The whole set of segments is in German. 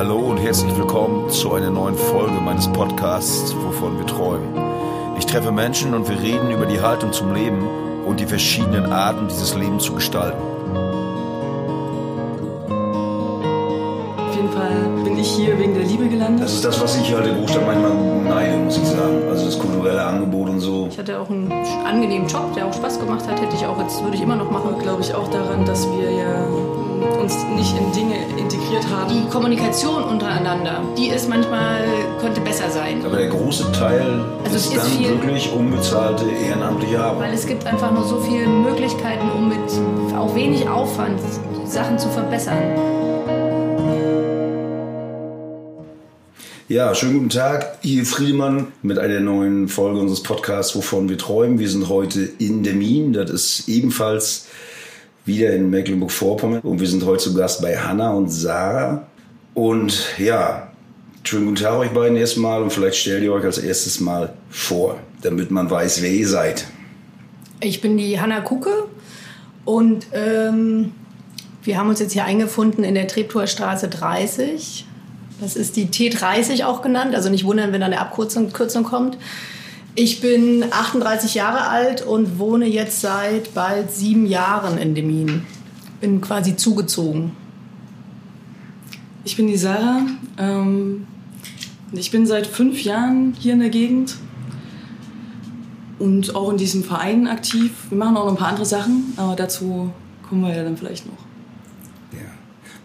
Hallo und herzlich willkommen zu einer neuen Folge meines Podcasts, wovon wir träumen. Ich treffe Menschen und wir reden über die Haltung zum Leben und die verschiedenen Arten, dieses Leben zu gestalten. Auf jeden Fall bin ich hier wegen der Liebe gelandet. Das ist das, was ich halt in Großstadt manchmal neide, muss ich sagen. Also das kulturelle Angebot und so. Ich hatte auch einen angenehmen Job, der auch Spaß gemacht hat. Hätte ich auch jetzt, würde ich immer noch machen. glaube ich auch daran, dass wir ja uns nicht in Dinge integriert haben. Die Kommunikation untereinander, die ist manchmal, könnte besser sein. Aber der große Teil Also ist es ist dann viel- wirklich unbezahlte ehrenamtliche Arbeit. Weil es gibt einfach nur so viele Möglichkeiten, um mit auch wenig Aufwand Sachen zu verbessern. Ja, schönen guten Tag. Hier Friedemann mit einer neuen Folge unseres Podcasts, wovon wir träumen. Wir sind heute in der Min. Das ist ebenfalls wieder in Mecklenburg-Vorpommern. Und wir sind heute zu Gast bei Hanna und Sarah. Und ja, schönen guten Tag euch beiden erstmal. Und vielleicht stellt ihr euch als erstes mal vor, damit man weiß, wer ihr seid. Ich bin die Hanna Kucke und ähm, wir haben uns jetzt hier eingefunden in der Treptower Straße 30. Das ist die T30 auch genannt, also nicht wundern, wenn da eine Abkürzung Kürzung kommt. Ich bin 38 Jahre alt und wohne jetzt seit bald sieben Jahren in Demmin. Bin quasi zugezogen. Ich bin die Sarah. Ähm, ich bin seit fünf Jahren hier in der Gegend und auch in diesem Verein aktiv. Wir machen auch noch ein paar andere Sachen, aber dazu kommen wir ja dann vielleicht noch.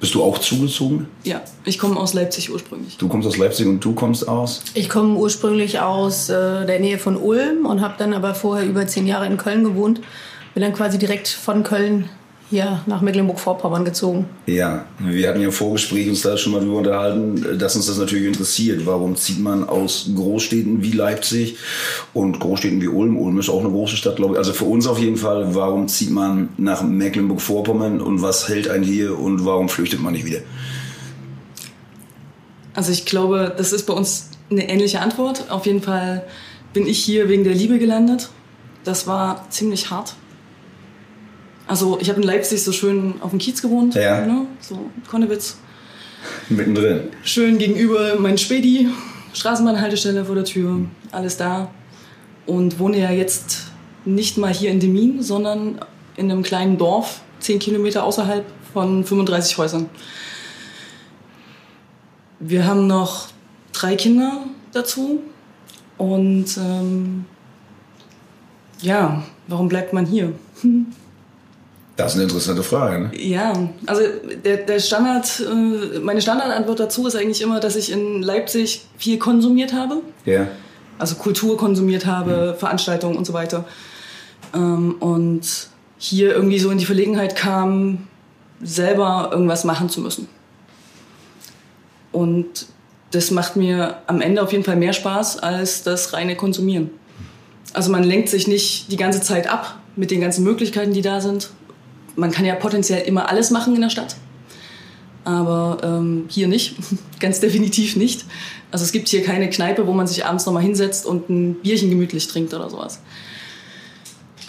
Bist du auch zugezogen? Ja, ich komme aus Leipzig ursprünglich. Du kommst aus Leipzig und du kommst aus? Ich komme ursprünglich aus äh, der Nähe von Ulm und habe dann aber vorher über zehn Jahre in Köln gewohnt. Bin dann quasi direkt von Köln hier nach Mecklenburg-Vorpommern gezogen. Ja, wir hatten ja im Vorgespräch uns da schon mal drüber unterhalten, dass uns das natürlich interessiert. Warum zieht man aus Großstädten wie Leipzig und Großstädten wie Ulm? Ulm ist auch eine große Stadt, glaube ich. Also für uns auf jeden Fall. Warum zieht man nach Mecklenburg-Vorpommern und was hält einen hier und warum flüchtet man nicht wieder? Also ich glaube, das ist bei uns eine ähnliche Antwort. Auf jeden Fall bin ich hier wegen der Liebe gelandet. Das war ziemlich hart. Also ich habe in Leipzig so schön auf dem Kiez gewohnt, Ja. ne? so Konnewitz. Mittendrin. Schön gegenüber mein Späti, Straßenbahnhaltestelle vor der Tür, alles da. Und wohne ja jetzt nicht mal hier in Demmin, sondern in einem kleinen Dorf, 10 Kilometer außerhalb von 35 Häusern. Wir haben noch drei Kinder dazu. Und ähm, ja, warum bleibt man hier? Das ist eine interessante Frage. Ne? Ja, also der, der Standard, äh, meine Standardantwort dazu ist eigentlich immer, dass ich in Leipzig viel konsumiert habe. Ja. Also Kultur konsumiert habe, Veranstaltungen und so weiter. Ähm, und hier irgendwie so in die Verlegenheit kam, selber irgendwas machen zu müssen. Und das macht mir am Ende auf jeden Fall mehr Spaß als das reine Konsumieren. Also man lenkt sich nicht die ganze Zeit ab mit den ganzen Möglichkeiten, die da sind. Man kann ja potenziell immer alles machen in der Stadt. Aber ähm, hier nicht, ganz definitiv nicht. Also es gibt hier keine Kneipe, wo man sich abends nochmal hinsetzt und ein Bierchen gemütlich trinkt oder sowas.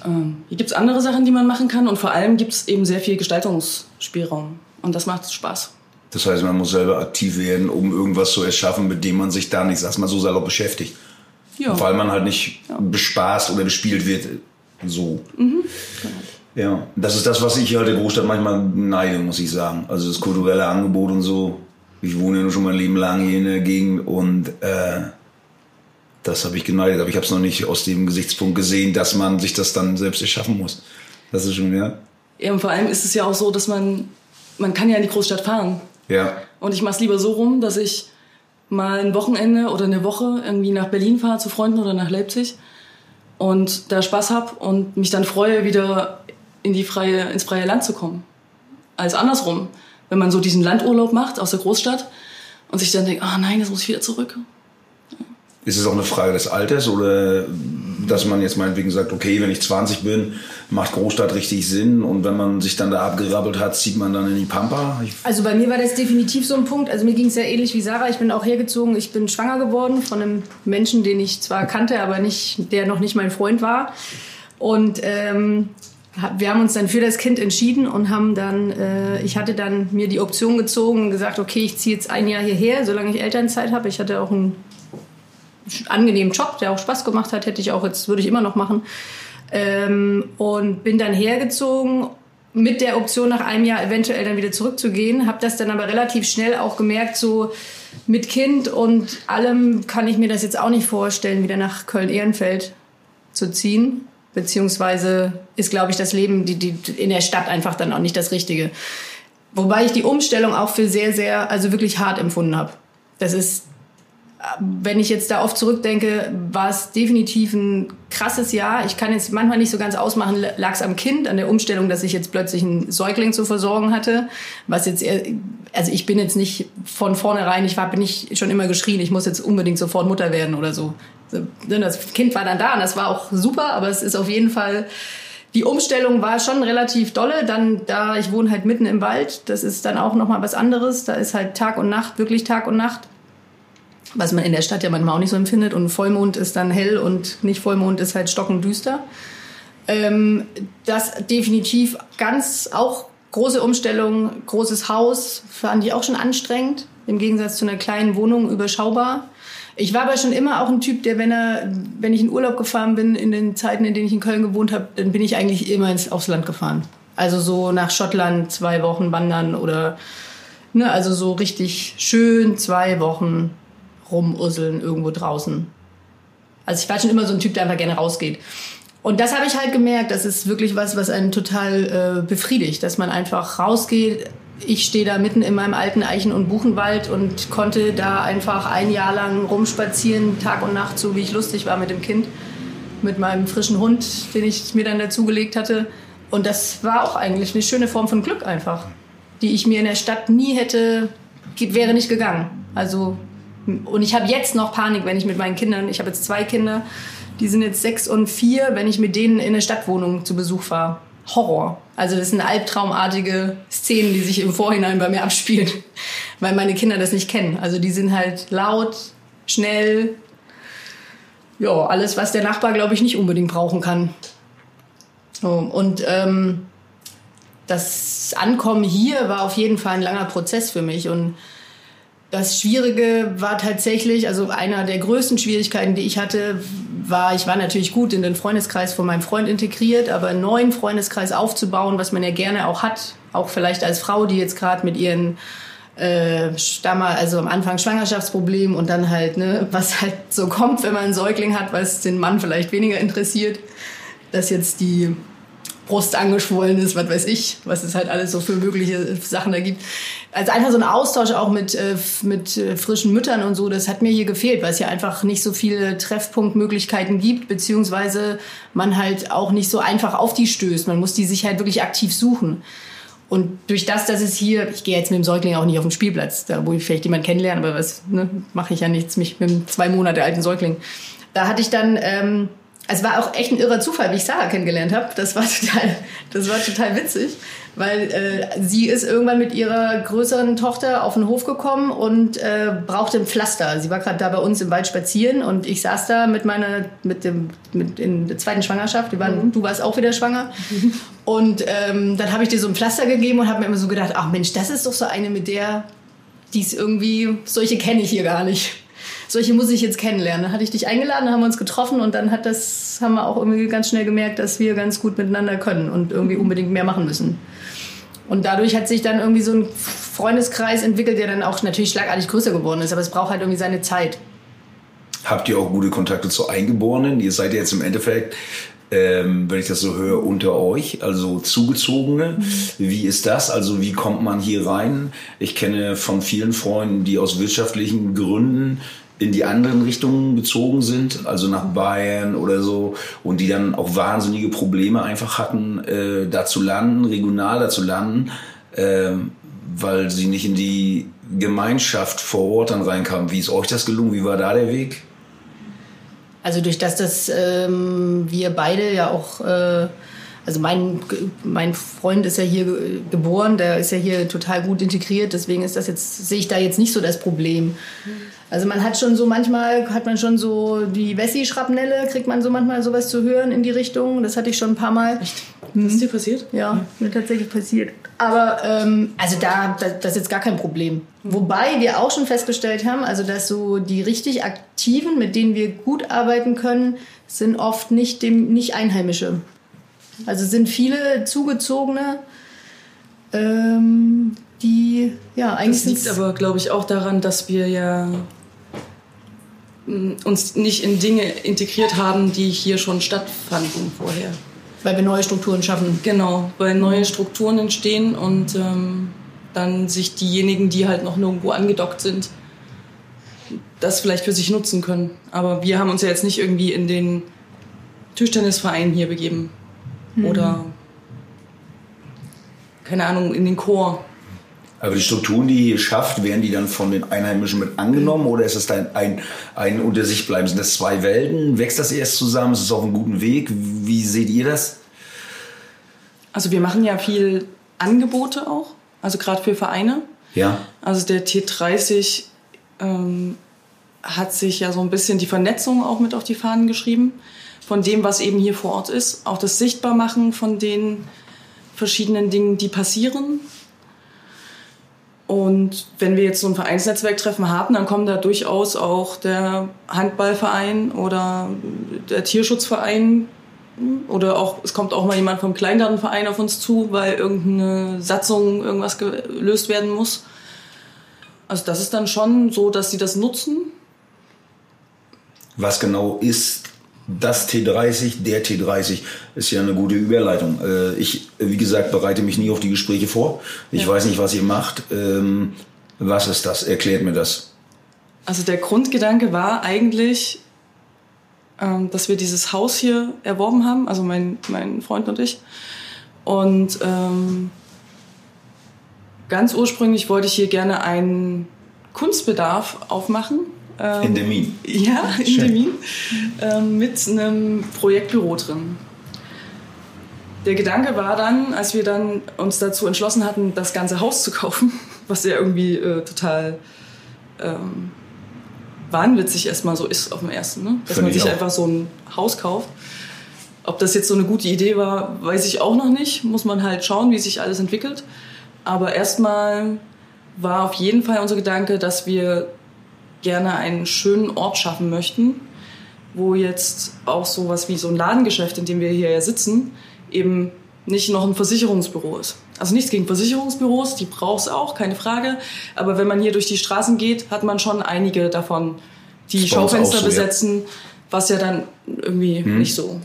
Ähm, hier gibt es andere Sachen, die man machen kann und vor allem gibt es eben sehr viel Gestaltungsspielraum. Und das macht Spaß. Das heißt, man muss selber aktiv werden, um irgendwas zu erschaffen, mit dem man sich da nicht, sag mal so salopp, beschäftigt. Ja. Weil man halt nicht bespaßt oder bespielt wird. So. Ja, das ist das, was ich halt in der Großstadt manchmal neide, muss ich sagen. Also das kulturelle Angebot und so. Ich wohne ja schon mein Leben lang hier in der Gegend und äh, das habe ich geneidet. Aber ich habe es noch nicht aus dem Gesichtspunkt gesehen, dass man sich das dann selbst erschaffen muss. Das ist schon, ja. ja, und vor allem ist es ja auch so, dass man, man kann ja in die Großstadt fahren. Ja, Und ich mache es lieber so rum, dass ich mal ein Wochenende oder eine Woche irgendwie nach Berlin fahre zu Freunden oder nach Leipzig und da Spaß hab und mich dann freue, wieder in die freie, ins freie Land zu kommen. Als andersrum. Wenn man so diesen Landurlaub macht aus der Großstadt und sich dann denkt, ah nein, jetzt muss ich wieder zurück. Ist es auch eine Frage des Alters oder dass man jetzt meinetwegen sagt, okay, wenn ich 20 bin, macht Großstadt richtig Sinn und wenn man sich dann da abgerappelt hat, zieht man dann in die Pampa? Ich, Also bei mir war das definitiv so ein Punkt. Also mir ging es ja ähnlich wie Sarah. Ich bin auch hergezogen. Ich bin schwanger geworden von einem Menschen, den ich zwar kannte, aber nicht, der noch nicht mein Freund war. Und ähm, wir haben uns dann für das Kind entschieden und haben dann, äh, ich hatte dann mir die Option gezogen und gesagt, okay, ich ziehe jetzt ein Jahr hierher, solange ich Elternzeit habe. Ich hatte auch einen angenehmen Job, der auch Spaß gemacht hat, hätte ich auch jetzt, würde ich immer noch machen. Ähm, und bin dann hergezogen mit der Option, nach einem Jahr eventuell dann wieder zurückzugehen. Habe das dann aber relativ schnell auch gemerkt, so mit Kind und allem kann ich mir das jetzt auch nicht vorstellen, wieder nach Köln-Ehrenfeld zu ziehen. Beziehungsweise ist, glaube ich, das Leben die, die, in der Stadt einfach dann auch nicht das Richtige. Wobei ich die Umstellung auch für sehr, sehr, also wirklich hart empfunden habe. Das ist wenn ich jetzt da oft zurückdenke, war es definitiv ein krasses Jahr. Ich kann jetzt manchmal nicht so ganz ausmachen, lag es am Kind, an der Umstellung, dass ich jetzt plötzlich einen Säugling zu versorgen hatte. Was jetzt, also ich bin jetzt nicht von vornherein, ich bin nicht schon immer geschrien, ich muss jetzt unbedingt sofort Mutter werden oder so. Ne, das Kind war dann da und das war auch super, aber es ist auf jeden Fall, die Umstellung war schon relativ dolle. Dann da, ich wohne halt mitten im Wald, das ist dann auch nochmal was anderes. Da ist halt Tag und Nacht, wirklich Tag und Nacht was man in der Stadt ja manchmal auch nicht so empfindet. Und Vollmond ist dann hell und nicht Vollmond ist halt stockendüster. Ähm, das definitiv ganz auch große Umstellung, großes Haus, fand ich auch schon anstrengend, im Gegensatz zu einer kleinen Wohnung überschaubar. Ich war aber schon immer auch ein Typ, der, wenn er, wenn ich in Urlaub gefahren bin, in den Zeiten, in denen ich in Köln gewohnt habe, dann bin ich eigentlich immer ins, aufs Land gefahren. Also so nach Schottland zwei Wochen wandern oder, ne, also so richtig schön zwei Wochen rumusseln irgendwo draußen. Also ich war schon immer so ein Typ, der einfach gerne rausgeht. Und das habe ich halt gemerkt, das ist wirklich was, was einen total äh, befriedigt, dass man einfach rausgeht. Ich stehe da mitten in meinem alten Eichen- und Buchenwald und konnte da einfach ein Jahr lang rumspazieren, Tag und Nacht, so wie ich lustig war mit dem Kind, mit meinem frischen Hund, den ich mir dann dazugelegt hatte. Und das war auch eigentlich eine schöne Form von Glück einfach, die ich mir in der Stadt nie hätte, wäre nicht gegangen. Also und ich habe jetzt noch Panik, wenn ich mit meinen Kindern, ich habe jetzt zwei Kinder, die sind jetzt sechs und vier, wenn ich mit denen in eine Stadtwohnung zu Besuch fahre. Horror. Also das sind albtraumartige Szenen, die sich im Vorhinein bei mir abspielen, weil meine Kinder das nicht kennen. Also die sind halt laut, schnell, ja, alles, was der Nachbar, glaube ich, nicht unbedingt brauchen kann. So, und ähm, das Ankommen hier war auf jeden Fall ein langer Prozess für mich und das Schwierige war tatsächlich, also einer der größten Schwierigkeiten, die ich hatte, war, ich war natürlich gut in den Freundeskreis von meinem Freund integriert, aber einen neuen Freundeskreis aufzubauen, was man ja gerne auch hat, auch vielleicht als Frau, die jetzt gerade mit ihren äh, Stammer, also am Anfang Schwangerschaftsproblem und dann halt, ne, was halt so kommt, wenn man einen Säugling hat, was den Mann vielleicht weniger interessiert, dass jetzt die Brust angeschwollen ist, was weiß ich, was es halt alles so für mögliche Sachen da gibt. Also einfach so ein Austausch auch mit, äh, mit äh, frischen Müttern und so, das hat mir hier gefehlt, weil es ja einfach nicht so viele Treffpunktmöglichkeiten gibt, beziehungsweise man halt auch nicht so einfach auf die stößt. Man muss die sich halt wirklich aktiv suchen. Und durch das, dass es hier, ich gehe jetzt mit dem Säugling auch nicht auf den Spielplatz, da wo ich vielleicht jemanden kennenlerne, aber was ne, mache ich ja nichts, mich mit einem zwei Monate alten Säugling. Da hatte ich dann ähm, es war auch echt ein irrer Zufall, wie ich Sarah kennengelernt habe. Das war total, das war total witzig, weil äh, sie ist irgendwann mit ihrer größeren Tochter auf den Hof gekommen und äh, brauchte ein Pflaster. Sie war gerade da bei uns im Wald spazieren und ich saß da mit meiner, mit dem, mit in der zweiten Schwangerschaft. Wir waren, mhm. Du warst auch wieder schwanger. Mhm. Und ähm, dann habe ich dir so ein Pflaster gegeben und habe mir immer so gedacht, ach Mensch, das ist doch so eine, mit der, die ist irgendwie, solche kenne ich hier gar nicht solche muss ich jetzt kennenlernen. Dann hatte ich dich eingeladen, haben wir uns getroffen und dann hat das, haben wir auch irgendwie ganz schnell gemerkt, dass wir ganz gut miteinander können und irgendwie unbedingt mehr machen müssen. Und dadurch hat sich dann irgendwie so ein Freundeskreis entwickelt, der dann auch natürlich schlagartig größer geworden ist, aber es braucht halt irgendwie seine Zeit. Habt ihr auch gute Kontakte zu Eingeborenen? Ihr seid jetzt im Endeffekt ähm, wenn ich das so höre, unter euch, also Zugezogene. Mhm. Wie ist das? Also wie kommt man hier rein? Ich kenne von vielen Freunden, die aus wirtschaftlichen Gründen in die anderen Richtungen gezogen sind, also nach Bayern oder so, und die dann auch wahnsinnige Probleme einfach hatten, äh, da zu landen, regional da zu landen, äh, weil sie nicht in die Gemeinschaft vor Ort dann reinkamen. Wie ist euch das gelungen? Wie war da der Weg? Also durch das, dass ähm, wir beide ja auch äh, also mein, mein Freund ist ja hier geboren, der ist ja hier total gut integriert, deswegen ist das jetzt, sehe ich da jetzt nicht so das Problem. Also man hat schon so manchmal, hat man schon so die Wessi-Schrapnelle, kriegt man so manchmal sowas zu hören in die Richtung. Das hatte ich schon ein paar Mal. Echt? Das ist dir passiert? Ja, mir tatsächlich passiert. Aber ähm, also da, da, das ist jetzt gar kein Problem. Wobei wir auch schon festgestellt haben, also dass so die richtig aktiven, mit denen wir gut arbeiten können, sind oft nicht dem nicht Einheimische. Also sind viele zugezogene, ähm, die ja eigentlich Das liegt aber, glaube ich, auch daran, dass wir ja uns nicht in Dinge integriert haben, die hier schon stattfanden vorher. weil wir neue Strukturen schaffen. Genau, weil neue Strukturen entstehen und ähm, dann sich diejenigen, die halt noch nirgendwo angedockt sind, das vielleicht für sich nutzen können. Aber wir haben uns ja jetzt nicht irgendwie in den Tischtennisverein hier begeben oder keine Ahnung, in den Chor. Aber die Strukturen, die ihr schafft, werden die dann von den Einheimischen mit angenommen oder ist es dann ein, ein unter sich bleiben? Sind das zwei Welten? Wächst das erst zusammen? Ist es auf einem guten Weg? Wie seht ihr das? Also wir machen ja viel Angebote auch, also gerade für Vereine. Ja. Also der T30 ähm, hat sich ja so ein bisschen die Vernetzung auch mit auf die Fahnen geschrieben, von dem, was eben hier vor Ort ist. Auch das Sichtbarmachen von den verschiedenen Dingen, die passieren. Und wenn wir jetzt so ein Vereinsnetzwerktreffen haben, dann kommen da durchaus auch der Handballverein oder der Tierschutzverein oder auch, es kommt auch mal jemand vom Kleingartenverein auf uns zu, weil irgendeine Satzung, irgendwas gelöst werden muss. Also das ist dann schon so, dass sie das nutzen. Was genau ist das T30, der T30? Ist ja eine gute Überleitung. Äh, Ich, wie gesagt, bereite mich nie auf die Gespräche vor. Ich Ja. weiß nicht, was ihr macht. Ähm, Was ist das? Erklärt mir das. Also der Grundgedanke war eigentlich, ähm, dass wir dieses Haus hier erworben haben, also mein, mein Freund und ich. Und ähm, ganz ursprünglich wollte ich hier gerne einen Kunstbedarf aufmachen. Ähm, In der Mine. Ja, in Schön. Demin. Ähm, mit einem Projektbüro drin. Der Gedanke war dann, als wir dann uns dazu entschlossen hatten, das ganze Haus zu kaufen, was ja irgendwie äh, total ähm, wahnwitzig erstmal so ist auf dem ersten, ne? dass Finde man ich sich auch. einfach so ein Haus kauft. Ob das jetzt so eine gute Idee war, weiß ich auch noch nicht. Muss man halt schauen, wie sich alles entwickelt. Aber erstmal war auf jeden Fall unser Gedanke, dass wir gerne einen schönen Ort schaffen möchten, wo jetzt auch sowas wie so ein Ladengeschäft, in dem wir hier ja sitzen, eben nicht noch ein Versicherungsbüro ist. Also nichts gegen Versicherungsbüros, die braucht es auch, keine Frage. Aber wenn man hier durch die Straßen geht, hat man schon einige davon, die Schaufenster so, ja. besetzen, was ja dann irgendwie nicht so,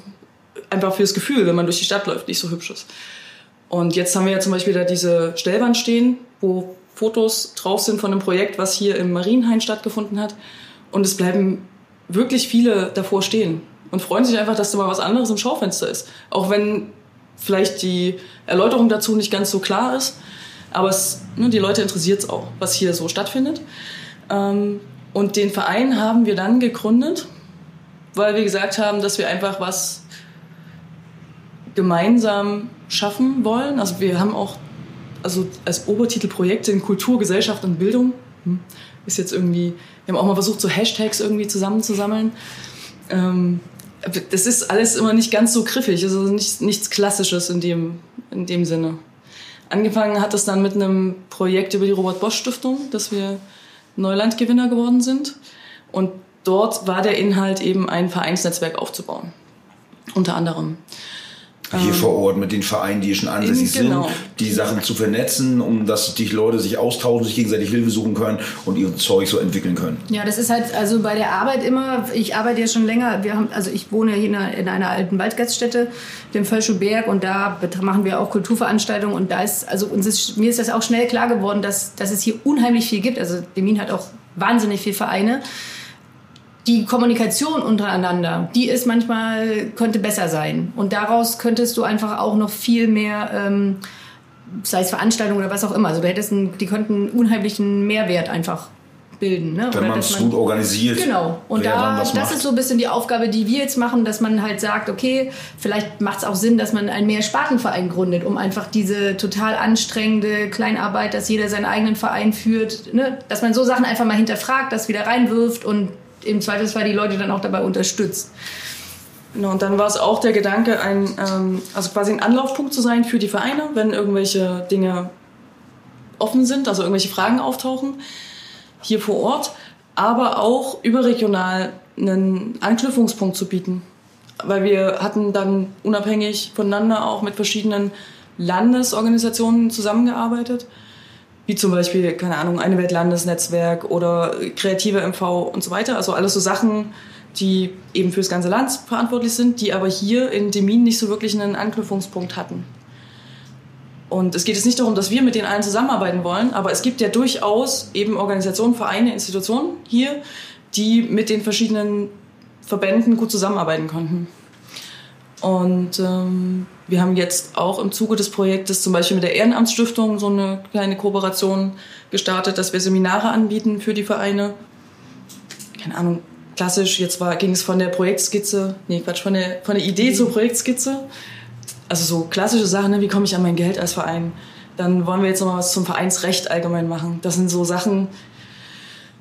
einfach fürs Gefühl, wenn man durch die Stadt läuft, nicht so hübsch ist. Und jetzt haben wir ja zum Beispiel da diese Stellwand stehen, wo Fotos drauf sind von einem Projekt, was hier im Marienhain stattgefunden hat. Und es bleiben wirklich viele davor stehen und freuen sich einfach, dass da mal was anderes im Schaufenster ist. Auch wenn vielleicht die Erläuterung dazu nicht ganz so klar ist. Aber es, ne, die Leute interessiert es auch, was hier so stattfindet. Ähm, und den Verein haben wir dann gegründet, weil wir gesagt haben, dass wir einfach was gemeinsam schaffen wollen. Also wir haben auch also als Obertitel Projekte in Kultur, Gesellschaft und Bildung. Hm, Ist jetzt irgendwie, wir haben auch mal versucht, so Hashtags irgendwie zusammenzusammeln. Ähm, das ist alles immer nicht ganz so griffig, also nichts, nichts Klassisches in dem, in dem Sinne. Angefangen hat es dann mit einem Projekt über die Robert-Bosch-Stiftung, dass wir Neulandgewinner geworden sind. Und dort war der Inhalt eben ein Vereinsnetzwerk aufzubauen. Unter anderem. Hier vor Ort mit den Vereinen, die schon ansässig Genau. sind, die Sachen zu vernetzen, um dass die Leute sich austauschen, sich gegenseitig Hilfe suchen können und ihr Zeug so entwickeln können. Ja, das ist halt also bei der Arbeit immer, ich arbeite ja schon länger, wir haben, also ich wohne hier in einer, in einer alten Waldgaststätte, dem Völschuberg und da machen wir auch Kulturveranstaltungen und da ist, also uns ist, mir ist das auch schnell klar geworden, dass, dass es hier unheimlich viel gibt. Also Demin hat auch wahnsinnig viele Vereine. Die Kommunikation untereinander, die ist manchmal, könnte besser sein. Und daraus könntest du einfach auch noch viel mehr, ähm, sei es Veranstaltungen oder was auch immer. Also du hättest einen, die könnten einen unheimlichen Mehrwert einfach bilden. Ne? Wenn man es gut organisiert, Genau. Und da, das macht. ist so ein bisschen die Aufgabe, die wir jetzt machen, dass man halt sagt, okay, vielleicht macht es auch Sinn, dass man einen Mehrspartenverein gründet, um einfach diese total anstrengende Kleinarbeit, dass jeder seinen eigenen Verein führt, ne? dass man so Sachen einfach mal hinterfragt, das wieder reinwirft und im Zweifelsfall die Leute dann auch dabei unterstützt. Genau, und dann war es auch der Gedanke, ein, ähm, also quasi ein Anlaufpunkt zu sein für die Vereine, wenn irgendwelche Dinge offen sind, also irgendwelche Fragen auftauchen, hier vor Ort, aber auch überregional einen Anknüpfungspunkt zu bieten. Weil wir hatten dann unabhängig voneinander auch mit verschiedenen Landesorganisationen zusammengearbeitet, wie zum Beispiel, keine Ahnung, eine Weltlandesnetzwerk oder kreative MV und so weiter. Also alles so Sachen, die eben fürs ganze Land verantwortlich sind, die aber hier in Demin nicht so wirklich einen Anknüpfungspunkt hatten. Und es geht jetzt nicht darum, dass wir mit den allen zusammenarbeiten wollen, aber es gibt ja durchaus eben Organisationen, Vereine, Institutionen hier, die mit den verschiedenen Verbänden gut zusammenarbeiten konnten. Und ähm, wir haben jetzt auch im Zuge des Projektes zum Beispiel mit der Ehrenamtsstiftung so eine kleine Kooperation gestartet, dass wir Seminare anbieten für die Vereine. Keine Ahnung, klassisch, jetzt war, ging es von der Projektskizze, nee, Quatsch, von der, von der Idee zur Projektskizze. Also so klassische Sachen, ne, wie komme ich an mein Geld als Verein? Dann wollen wir jetzt noch mal was zum Vereinsrecht allgemein machen. Das sind so Sachen,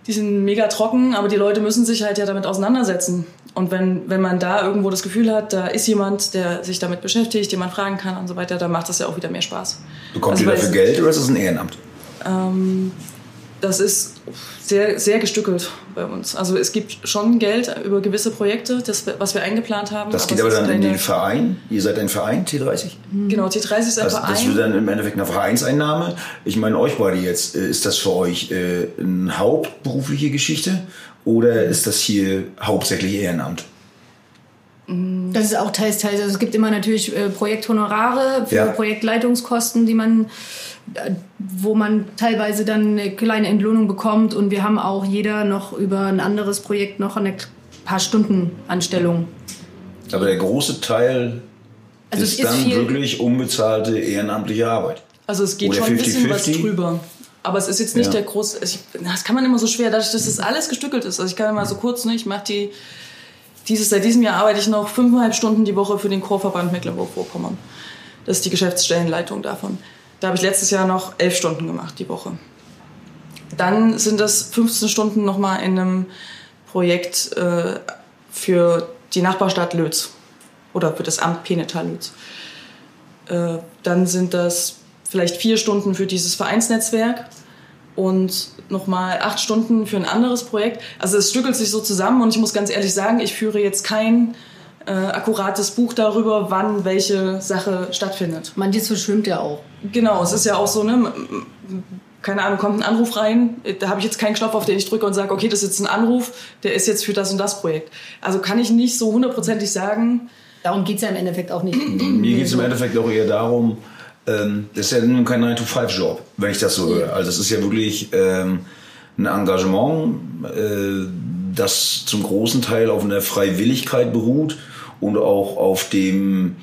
die sind mega trocken, aber die Leute müssen sich halt ja damit auseinandersetzen. Und wenn, wenn man da irgendwo das Gefühl hat, da ist jemand, der sich damit beschäftigt, den man fragen kann und so weiter, dann macht das ja auch wieder mehr Spaß. Bekommt also, ihr dafür Geld oder ist das ein Ehrenamt? Ähm, das ist sehr, sehr gestückelt bei uns. Also es gibt schon Geld über gewisse Projekte, das, was wir eingeplant haben. Das geht aber, aber dann in den Verein? Ihr seid ein Verein, T30? Genau, T30 ist ein also, Verein. Das wird dann im Endeffekt eine Vereinseinnahme. Ich meine, euch beide jetzt, äh, ist das für euch äh, eine hauptberufliche Geschichte oder ist das hier hauptsächlich Ehrenamt? Das ist auch teils, teils. Also es gibt immer natürlich äh, Projekthonorare für ja. Projektleitungskosten, die man wo man teilweise dann eine kleine Entlohnung bekommt und wir haben auch jeder noch über ein anderes Projekt noch eine paar Stunden Anstellung. Aber der große Teil also ist, ist dann wirklich unbezahlte ehrenamtliche Arbeit. Also es geht Oder schon 50, ein bisschen 50? was drüber. Aber es ist jetzt nicht ja. der große. Das kann man immer so schwer, dadurch, dass das alles gestückelt ist. Also ich kann mal so kurz, ne, ich mache die. Dieses, seit diesem Jahr arbeite ich noch fünfeinhalb Stunden die Woche für den Chorverband Mecklenburg-Vorpommern. Das ist die Geschäftsstellenleitung davon. Da habe ich letztes Jahr noch elf Stunden gemacht die Woche. Dann sind das 15 Stunden nochmal in einem Projekt äh, für die Nachbarstadt Lötz oder für das Amt Penetal Lötz. Äh, dann sind das vielleicht vier Stunden für dieses Vereinsnetzwerk und nochmal acht Stunden für ein anderes Projekt. Also es stückelt sich so zusammen und ich muss ganz ehrlich sagen, ich führe jetzt kein äh, akkurates Buch darüber, wann welche Sache stattfindet. Manches verschwimmt ja auch. Genau, es ist ja auch so, ne? Keine Ahnung, kommt ein Anruf rein, da habe ich jetzt keinen Knopf, auf den ich drücke und sage, okay, das ist jetzt ein Anruf, der ist jetzt für das und das Projekt. Also kann ich nicht so hundertprozentig sagen. Darum geht es ja im Endeffekt auch nicht. Mir geht es im Endeffekt auch eher darum, ähm, das ist ja nun kein 9-to-5-Job, wenn ich das so höre. Also es ist ja wirklich ähm, ein Engagement, äh, das zum großen Teil auf einer Freiwilligkeit beruht und auch auf dem,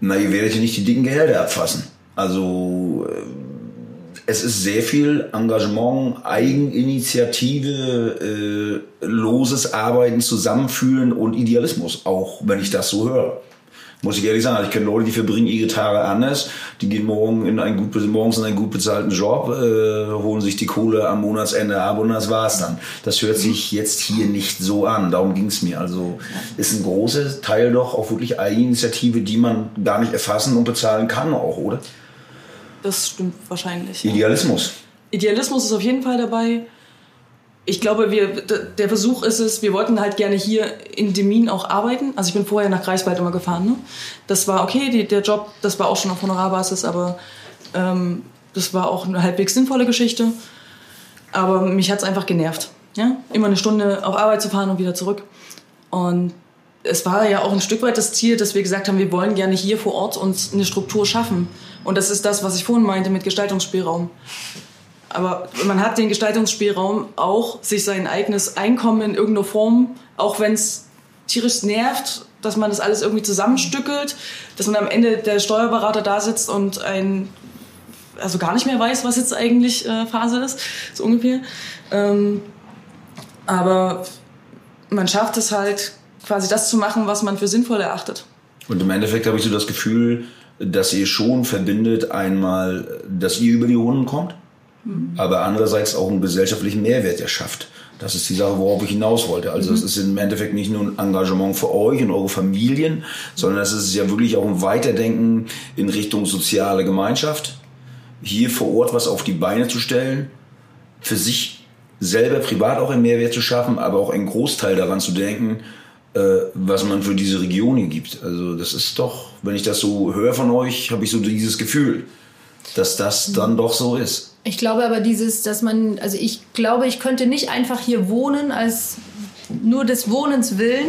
na, ihr werdet ja nicht die dicken Gehälter abfassen. Also äh, es ist sehr viel Engagement, Eigeninitiative, äh, loses Arbeiten, Zusammenfühlen und Idealismus, auch wenn ich das so höre. Muss ich ehrlich sagen, also ich kenne Leute, die verbringen ihre Tage anders. Die gehen morgen in einen gut, morgens in einen gut bezahlten Job, äh, holen sich die Kohle am Monatsende ab und das war's dann. Das hört sich jetzt hier nicht so an. Darum ging's mir. Also ist ein großer Teil doch auch wirklich Eigeninitiative, die man gar nicht erfassen und bezahlen kann auch, oder? Das stimmt wahrscheinlich. Idealismus. Idealismus ist auf jeden Fall dabei ich glaube, wir, der Versuch ist es, wir wollten halt gerne hier in Demin auch arbeiten. Also ich bin vorher nach Greifswald immer gefahren. Ne? Das war okay, die, der Job, das war auch schon auf Honorarbasis, aber ähm, das war auch eine halbwegs sinnvolle Geschichte. Aber mich hat es einfach genervt. Ja? Immer eine Stunde auf Arbeit zu fahren und wieder zurück. Und es war ja auch ein Stück weit das Ziel, dass wir gesagt haben, wir wollen gerne hier vor Ort uns eine Struktur schaffen. Und das ist das, was ich vorhin meinte mit Gestaltungsspielraum. Aber man hat den Gestaltungsspielraum auch, sich sein eigenes Einkommen in irgendeiner Form, auch wenn es tierisch nervt, dass man das alles irgendwie zusammenstückelt, dass man am Ende der Steuerberater da sitzt und ein also gar nicht mehr weiß, was jetzt eigentlich äh, Phase ist, so ungefähr. Ähm, aber man schafft es halt, quasi das zu machen, was man für sinnvoll erachtet. Und im Endeffekt habe ich so das Gefühl, dass ihr schon verbindet einmal, dass ihr über die Runden kommt, Mhm. aber andererseits auch einen gesellschaftlichen Mehrwert erschafft. Das ist die Sache, worauf ich hinaus wollte. Also es mhm. ist im Endeffekt nicht nur ein Engagement für euch und eure Familien, sondern es ist ja wirklich auch ein Weiterdenken in Richtung soziale Gemeinschaft. Hier vor Ort was auf die Beine zu stellen, für sich selber privat auch einen Mehrwert zu schaffen, aber auch einen Großteil daran zu denken, äh, was man für diese Region hier gibt. Also das ist doch, wenn ich das so höre von euch, habe ich so dieses Gefühl, dass das dann doch so ist. Ich glaube aber dieses, dass man, also ich glaube, ich könnte nicht einfach hier wohnen als nur des Wohnens willen,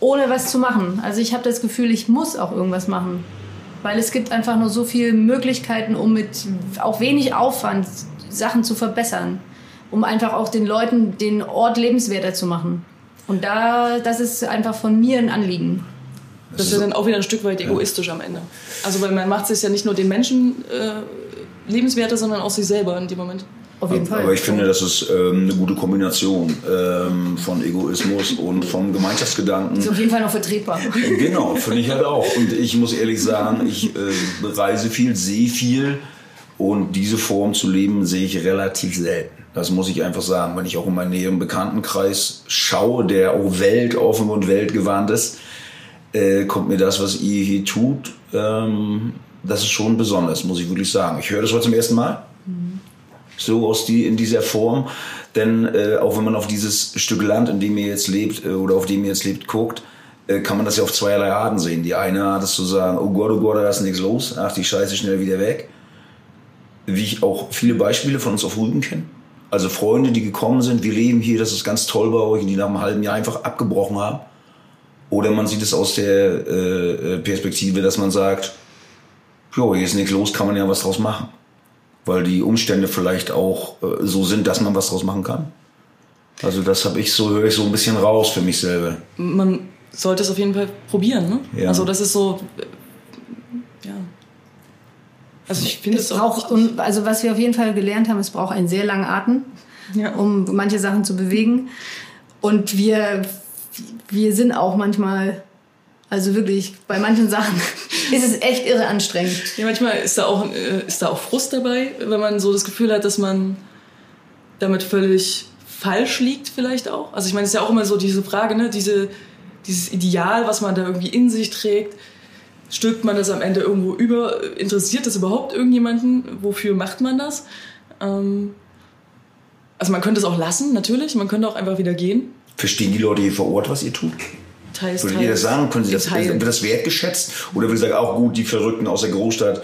ohne was zu machen. Also ich habe das Gefühl, ich muss auch irgendwas machen. Weil es gibt einfach nur so viele Möglichkeiten, um mit auch wenig Aufwand Sachen zu verbessern. Um einfach auch den Leuten den Ort lebenswerter zu machen. Und da, das ist einfach von mir ein Anliegen. Das ist dann auch wieder ein Stück weit egoistisch am Ende. Also weil man macht es ja nicht nur den Menschen äh, lebenswerter, sondern auch sich selber in dem Moment. Auf jeden Fall. Aber ich finde, das ist ähm, eine gute Kombination ähm, von Egoismus und von Gemeinschaftsgedanken. Ist auf jeden Fall noch vertretbar. Genau, finde ich halt auch. Und ich muss ehrlich sagen, ich äh, reise viel, sehe viel und diese Form zu leben sehe ich relativ selten. Das muss ich einfach sagen. Wenn ich auch in meinen näheren Bekanntenkreis schaue, der auch weltoffen und weltgewandt ist, äh, kommt mir das, was ihr hier tut, ähm, das ist schon besonders, muss ich wirklich sagen. Ich höre das heute zum ersten Mal. So aus die, in dieser Form. Denn äh, auch wenn man auf dieses Stück Land, in dem ihr jetzt lebt, äh, oder auf dem ihr jetzt lebt, guckt, äh, kann man das ja auf zweierlei Arten sehen. Die eine Art ist zu sagen, oh Gott, oh Gott, da ist nichts los, ach die Scheiße schnell wieder weg. Wie ich auch viele Beispiele von uns auf Rügen kenne. Also Freunde, die gekommen sind, wir leben hier, das ist ganz toll bei euch, und die nach einem halben Jahr einfach abgebrochen haben. Oder man sieht es aus der äh, äh Perspektive, dass man sagt, jo, hier ist nichts los, kann man ja was draus machen. Weil die Umstände vielleicht auch äh, so sind, dass man was draus machen kann. Also das habe ich so, höre ich so ein bisschen raus für mich selber. Man sollte es auf jeden Fall probieren, ne? Ja. Also das ist so, äh, ja. Also ich finde es, es braucht, und, also was wir auf jeden Fall gelernt haben, es braucht einen sehr langen Atem, ja. um manche Sachen zu bewegen. Und wir, wir sind auch manchmal also wirklich, bei manchen Sachen ist es echt irre anstrengend. Ja, manchmal ist da, auch, äh, ist da auch Frust dabei, wenn man so das Gefühl hat, dass man damit völlig falsch liegt vielleicht auch. Also ich meine, es ist ja auch immer so diese Frage, ne? Diese, dieses Ideal, was man da irgendwie in sich trägt. Stülpt man das am Ende irgendwo über? Interessiert das überhaupt irgendjemanden? Wofür macht man das? Ähm also man könnte es auch lassen, natürlich. Man könnte auch einfach wieder gehen. Verstehen die Leute hier vor Ort, was ihr tut? Teils, Würdet ihr das sagen? Können Sie das, wird das wertgeschätzt? Oder würde ich sagen, auch gut, die Verrückten aus der Großstadt?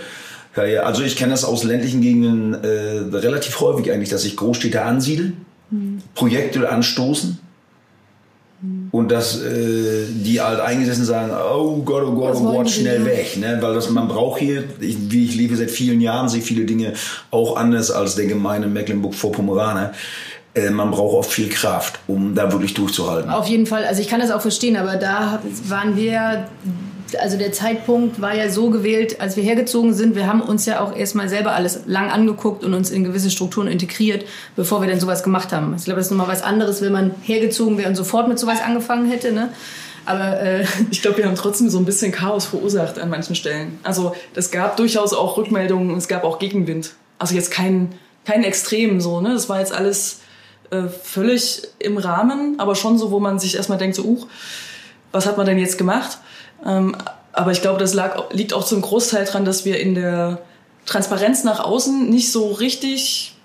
Ja, ja. Also ich kenne das aus ländlichen Gegenden äh, relativ häufig eigentlich, dass sich Großstädte ansiedeln, hm. Projekte anstoßen hm. und dass äh, die halt eingesessen sagen, oh Gott, oh Gott, oh Gott, schnell weg. Ne? Weil das, man braucht hier, ich, wie ich lebe seit vielen Jahren, sehe viele Dinge auch anders als der gemeine Mecklenburg-Vorpommeraner. Äh, man braucht oft viel Kraft, um da wirklich durchzuhalten. Auf jeden Fall. Also ich kann das auch verstehen, aber da waren wir, also der Zeitpunkt war ja so gewählt, als wir hergezogen sind. Wir haben uns ja auch erstmal selber alles lang angeguckt und uns in gewisse Strukturen integriert, bevor wir denn sowas gemacht haben. Ich glaube, das ist nochmal was anderes, wenn man hergezogen wäre und sofort mit sowas angefangen hätte. Ne? Aber äh, ich glaube, wir haben trotzdem so ein bisschen Chaos verursacht an manchen Stellen. Also es gab durchaus auch Rückmeldungen, es gab auch Gegenwind. Also jetzt kein, kein Extrem so, ne? Das war jetzt alles äh, völlig im Rahmen, aber schon so, wo man sich erstmal denkt, so, uh, was hat man denn jetzt gemacht? Ähm, aber ich glaube, das lag, liegt auch zum Großteil daran, dass wir in der Transparenz nach außen nicht so richtig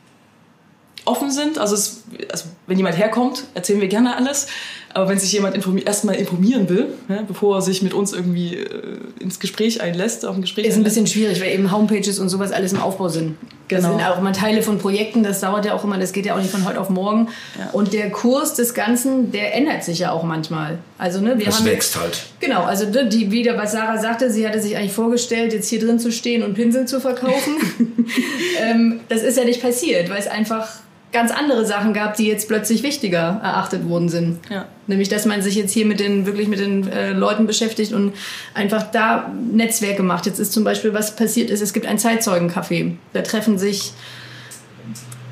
offen sind. Also, es, also wenn jemand herkommt, erzählen wir gerne alles. Aber wenn sich jemand informi erstmal informieren will, ne, bevor er sich mit uns irgendwie äh, ins Gespräch einlässt, auf ein Gespräch Ist ein bisschen schwierig, weil eben Homepages und sowas alles im Aufbau sind. Genau. Das sind auch immer Teile von Projekten, das dauert ja auch immer, das geht ja auch nicht von heute auf morgen. Ja. Und der Kurs des Ganzen, der ändert sich ja auch manchmal. Also, ne, wir das haben, wächst halt. Genau, also ne, die, wieder, was Sarah sagte, sie hatte sich eigentlich vorgestellt, jetzt hier drin zu stehen und Pinsel zu verkaufen. ähm, das ist ja nicht passiert, weil es einfach ganz andere Sachen gab, die jetzt plötzlich wichtiger erachtet worden sind. Ja. Nämlich, dass man sich jetzt hier mit den, wirklich mit den äh, Leuten beschäftigt und einfach da Netzwerke macht. Jetzt ist zum Beispiel, was passiert ist, es gibt ein Zeitzeugencafé. Da treffen sich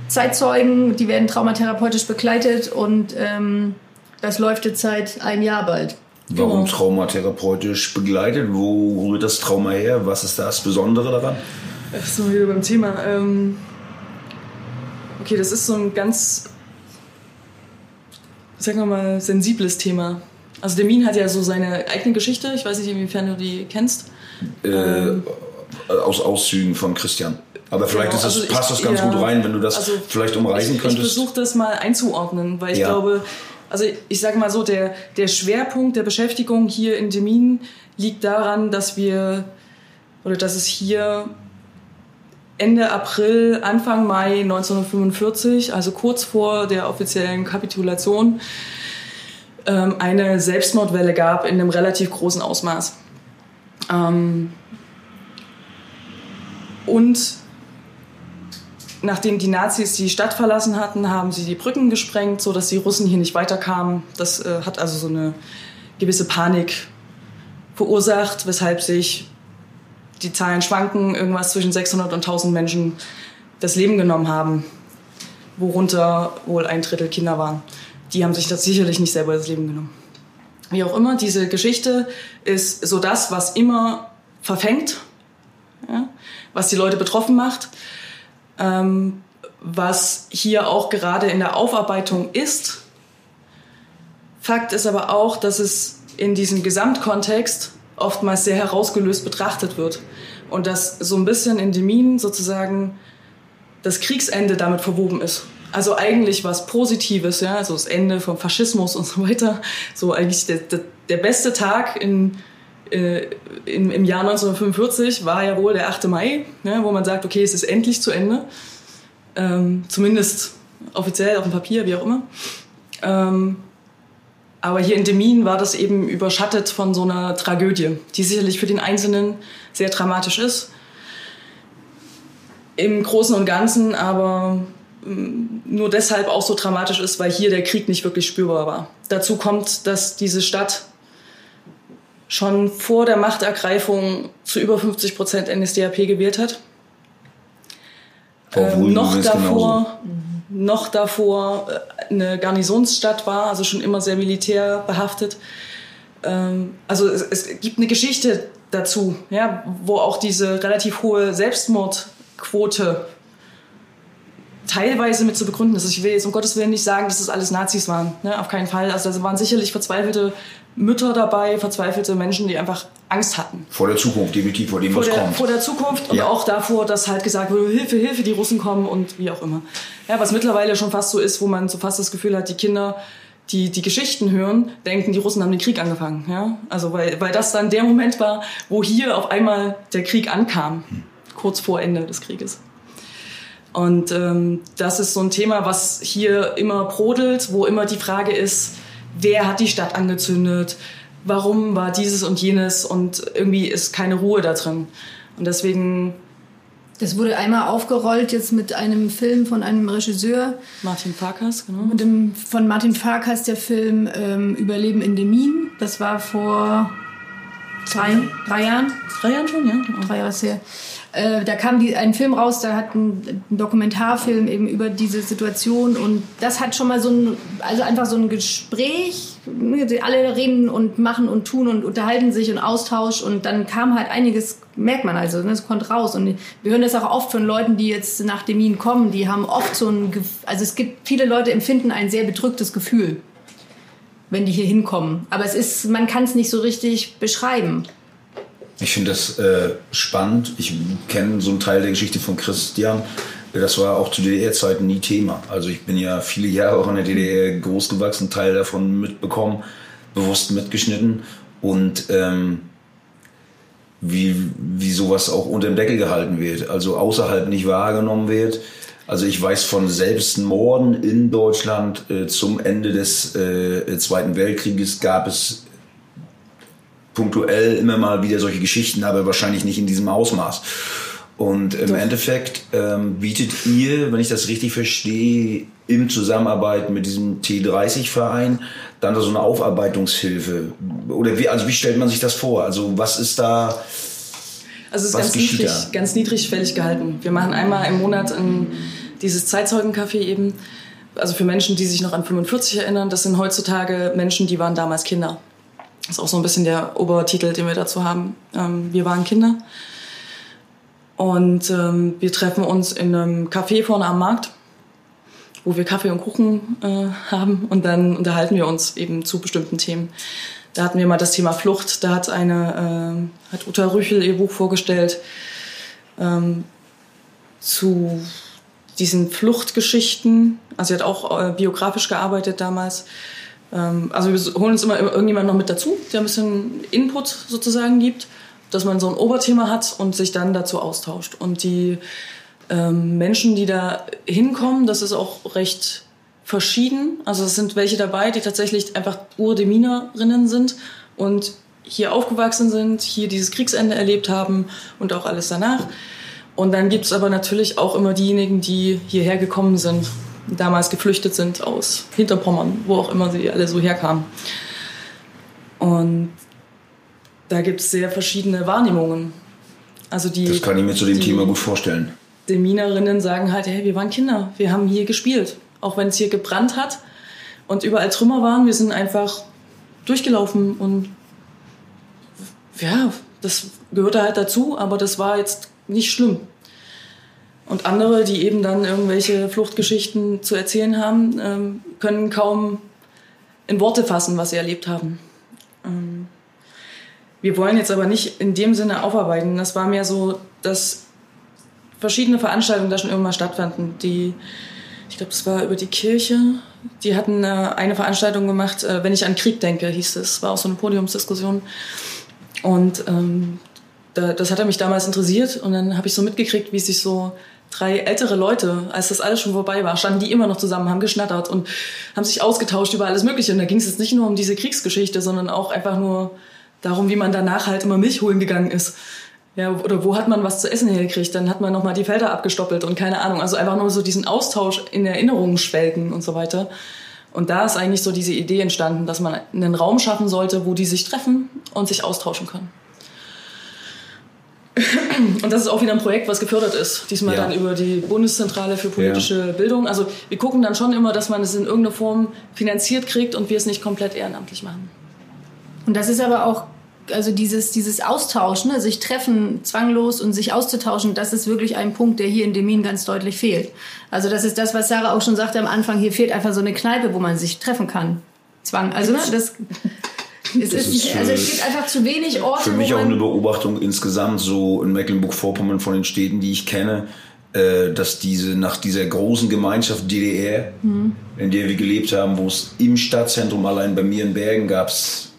Zeitzeugen, die werden traumatherapeutisch begleitet und ähm, das läuft jetzt seit ein Jahr bald. Warum genau. traumatherapeutisch begleitet? Wo rührt das Trauma her? Was ist das Besondere daran? Ach so, wieder beim Thema. Ähm Okay, das ist so ein ganz sagen wir mal, sensibles Thema. Also der Min hat ja so seine eigene Geschichte. Ich weiß nicht, inwiefern du die kennst. Äh, ähm, aus Auszügen von Christian. Aber vielleicht genau, das, also passt ich, das ganz ja, gut rein, wenn du das also vielleicht umreißen ich, könntest. Ich versuche das mal einzuordnen, weil ich ja. glaube, also ich sage mal so, der, der Schwerpunkt der Beschäftigung hier in Demin liegt daran, dass wir oder dass es hier Ende April, Anfang Mai 1945, also kurz vor der offiziellen Kapitulation, ähm, eine Selbstmordwelle gab in einem relativ großen Ausmaß. Ähm, und nachdem die Nazis die Stadt verlassen hatten, haben sie die Brücken gesprengt, sodass die Russen hier nicht weiterkamen. Das äh, hat also so eine gewisse Panik verursacht, weshalb sich die Zahlen schwanken, irgendwas zwischen 600 und 1000 Menschen das Leben genommen haben, worunter wohl ein Drittel Kinder waren. Die haben sich das sicherlich nicht selber das Leben genommen. Wie auch immer, diese Geschichte ist so das, was immer verfängt, ja, was die Leute betroffen macht, ähm, was hier auch gerade in der Aufarbeitung ist. Fakt ist aber auch, dass es in diesem Gesamtkontext oftmals sehr herausgelöst betrachtet wird. Und dass so ein bisschen in Demin sozusagen das Kriegsende damit verwoben ist. Also eigentlich was Positives, ja, also das Ende vom Faschismus und so weiter. So eigentlich der, der, der beste Tag in, äh, in, im Jahr 1945 war ja wohl der 8. Mai, ja, wo man sagt, okay, es ist endlich zu Ende. Ähm, zumindest offiziell auf dem Papier, wie auch immer. Ähm, aber hier in Demin war das eben überschattet von so einer Tragödie, die sicherlich für den Einzelnen sehr dramatisch ist. Im Großen und Ganzen aber mm, nur deshalb auch so dramatisch ist, weil hier der Krieg nicht wirklich spürbar war. Dazu kommt, dass diese Stadt schon vor der Machtergreifung zu über 50 Prozent NSDAP gewählt hat. Ähm, noch davor, noch davor äh, eine Garnisonsstadt war, also schon immer sehr militärbehaftet. Ähm, also es, es, gibt eine Geschichte dazu, ja, wo auch diese relativ hohe Selbstmordquote teilweise mit zu begründen ist. Ich will jetzt um Gottes Willen nicht sagen, dass das alles Nazis waren, ne? auf keinen Fall. Also da waren sicherlich verzweifelte Mütter dabei, verzweifelte Menschen, die einfach Angst hatten. Vor der Zukunft, definitiv, vor dem, vor was der, kommt. Vor der Zukunft und ja. auch davor, dass halt gesagt wurde, Hilfe, Hilfe, die Russen kommen und wie auch immer. Ja, was mittlerweile schon fast so ist, wo man so fast das Gefühl hat, die Kinder, die die Geschichten hören, denken, die Russen haben den Krieg angefangen. Ja? Also weil, weil das dann der Moment war, wo hier auf einmal der Krieg ankam, kurz vor Ende des Krieges. Und ähm, das ist so ein Thema, was hier immer brodelt, wo immer die Frage ist, wer hat die Stadt angezündet, warum war dieses und jenes und irgendwie ist keine Ruhe da drin. Und deswegen. Das wurde einmal aufgerollt jetzt mit einem Film von einem Regisseur. Martin Farkas, genau. Mit dem, von Martin Farkas der Film ähm, Überleben in Demin. Das war vor zwei, drei Jahren. Drei Jahren schon, ja. Genau. Drei Jahre sehr. Äh, da kam die, ein Film raus, da hat ein, ein, Dokumentarfilm eben über diese Situation und das hat schon mal so ein, also einfach so ein Gespräch, alle reden und machen und tun und unterhalten sich und Austausch und dann kam halt einiges, merkt man also, ne, es kommt raus und wir hören das auch oft von Leuten, die jetzt nach Demin kommen, die haben oft so ein, also es gibt, viele Leute empfinden ein sehr bedrücktes Gefühl wenn die hier hinkommen. Aber es ist, man kann es nicht so richtig beschreiben. Ich finde das äh, spannend. Ich kenne so einen Teil der Geschichte von Christian. Das war auch zu DDR-Zeiten nie Thema. Also ich bin ja viele Jahre auch in der DDR groß gewachsen, Teil davon mitbekommen, bewusst mitgeschnitten und ähm, wie, wie sowas auch unter dem Deckel gehalten wird, also außerhalb nicht wahrgenommen wird. Also ich weiß von Selbstmorden in Deutschland äh, zum Ende des äh, Zweiten Weltkrieges gab es punktuell immer mal wieder solche Geschichten, aber wahrscheinlich nicht in diesem Ausmaß. Und im Doch. Endeffekt ähm, bietet ihr, wenn ich das richtig verstehe, im Zusammenarbeit mit diesem T30-Verein dann so eine Aufarbeitungshilfe. Oder wie, also wie stellt man sich das vor? Also was ist da? Also es ist ganz, niedrig, da? ganz niedrigschwellig gehalten. Wir machen einmal im Monat ein, dieses Zeitzeugencafé eben. Also für Menschen, die sich noch an 45 erinnern, das sind heutzutage Menschen, die waren damals Kinder. Das ist auch so ein bisschen der Obertitel, den wir dazu haben. Ähm, wir waren Kinder. Und ähm, wir treffen uns in einem Café vorne am Markt. wo wir Kaffee und Kuchen äh, haben und dann unterhalten wir uns eben zu bestimmten Themen. Da hatten wir mal das Thema Flucht. Da hat eine äh, hat Uta Rüchel ihr Buch vorgestellt ähm, zu diesen Fluchtgeschichten. Also sie hat auch äh, biografisch gearbeitet damals. Ähm, also wir holen uns immer irgendjemand noch mit dazu, der ein bisschen Input sozusagen gibt, dass man so ein Oberthema hat und sich dann dazu austauscht. Und die ähm, Menschen, die da hinkommen, das ist auch recht verschieden. Also es sind welche dabei, die tatsächlich einfach Urdeminerinnen sind und hier aufgewachsen sind, hier dieses Kriegsende erlebt haben und auch alles danach. Und dann gibt es aber natürlich auch immer diejenigen, die hierher gekommen sind, damals geflüchtet sind aus Hinterpommern, wo auch immer sie alle so herkamen. Und da gibt es sehr verschiedene Wahrnehmungen. Also die, das kann ich mir zu dem Thema gut vorstellen. Die Minerinnen sagen halt, hey, wir waren Kinder, wir haben hier gespielt. Auch wenn es hier gebrannt hat und überall Trümmer waren, wir sind einfach durchgelaufen und ja, das gehörte halt dazu, aber das war jetzt nicht schlimm. Und andere, die eben dann irgendwelche Fluchtgeschichten zu erzählen haben, ähm, können kaum in Worte fassen, was sie erlebt haben. Ähm, wir wollen jetzt aber nicht in dem Sinne aufarbeiten. Das war mehr so, dass verschiedene Veranstaltungen da schon irgendwann stattfanden. Die, ich glaube, das war über die Kirche. Die hatten äh, eine Veranstaltung gemacht, äh, wenn ich an Krieg denke, hieß es. War auch so eine Podiumsdiskussion. Und ähm, da, das hat mich damals interessiert und dann habe ich so mitgekriegt, wie sich so drei ältere Leute, als das alles schon vorbei war, standen die immer noch zusammen, haben geschnattert und haben sich ausgetauscht über alles Mögliche. Und da ging es jetzt nicht nur um diese Kriegsgeschichte, sondern auch einfach nur darum, wie man danach halt immer Milch holen gegangen ist. Ja, oder wo hat man was zu essen hergekriegt? Dann hat man nochmal die Felder abgestoppelt und keine Ahnung. Also einfach nur so diesen Austausch in Erinnerungen schwelgen und so weiter. Und da ist eigentlich so diese Idee entstanden, dass man einen Raum schaffen sollte, wo die sich treffen und sich austauschen können. Und das ist auch wieder ein Projekt, was gefördert ist. Diesmal ja. dann über die Bundeszentrale für politische ja. Bildung. Also wir gucken dann schon immer, dass man es in irgendeiner Form finanziert kriegt und wir es nicht komplett ehrenamtlich machen. Und das ist aber auch, also dieses, dieses Austauschen, ne, sich treffen zwanglos und sich auszutauschen, das ist wirklich ein Punkt, der hier in Demin ganz deutlich fehlt. Also das ist das, was Sarah auch schon sagte am Anfang, hier fehlt einfach so eine Kneipe, wo man sich treffen kann. Zwang. Also ne, das es, ist, ist, also es gibt einfach zu wenig Orte. Für mich auch eine Beobachtung insgesamt so in Mecklenburg-Vorpommern von den Städten, die ich kenne, äh, dass diese nach dieser großen Gemeinschaft DDR, mhm. in der wir gelebt haben, wo es im Stadtzentrum allein bei mir in Bergen gab es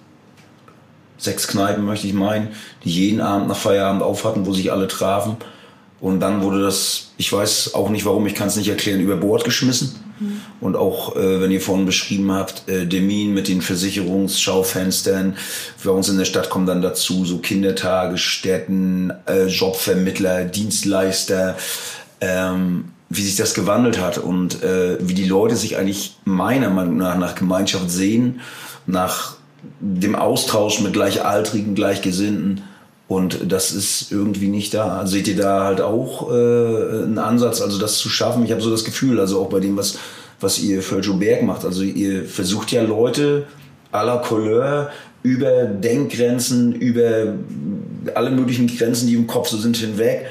sechs Kneipen, möchte ich meinen, die jeden Abend nach Feierabend auf hatten, wo sich alle trafen. Und dann wurde das, ich weiß auch nicht warum, ich kann es nicht erklären, über Bord geschmissen. Und auch, äh, wenn ihr vorhin beschrieben habt, äh, Demin mit den Versicherungsschaufenstern. Bei uns in der Stadt kommen dann dazu so Kindertagesstätten, äh, Jobvermittler, Dienstleister, ähm, wie sich das gewandelt hat und äh, wie die Leute sich eigentlich meiner Meinung nach nach Gemeinschaft sehen, nach dem Austausch mit Gleichaltrigen, Gleichgesinnten und das ist irgendwie nicht da. Seht ihr da halt auch äh, einen Ansatz, also das zu schaffen? Ich habe so das Gefühl, also auch bei dem, was, was ihr für Joe Berg macht. Also ihr versucht ja Leute à la Couleur über Denkgrenzen, über alle möglichen Grenzen, die im Kopf so sind, hinweg,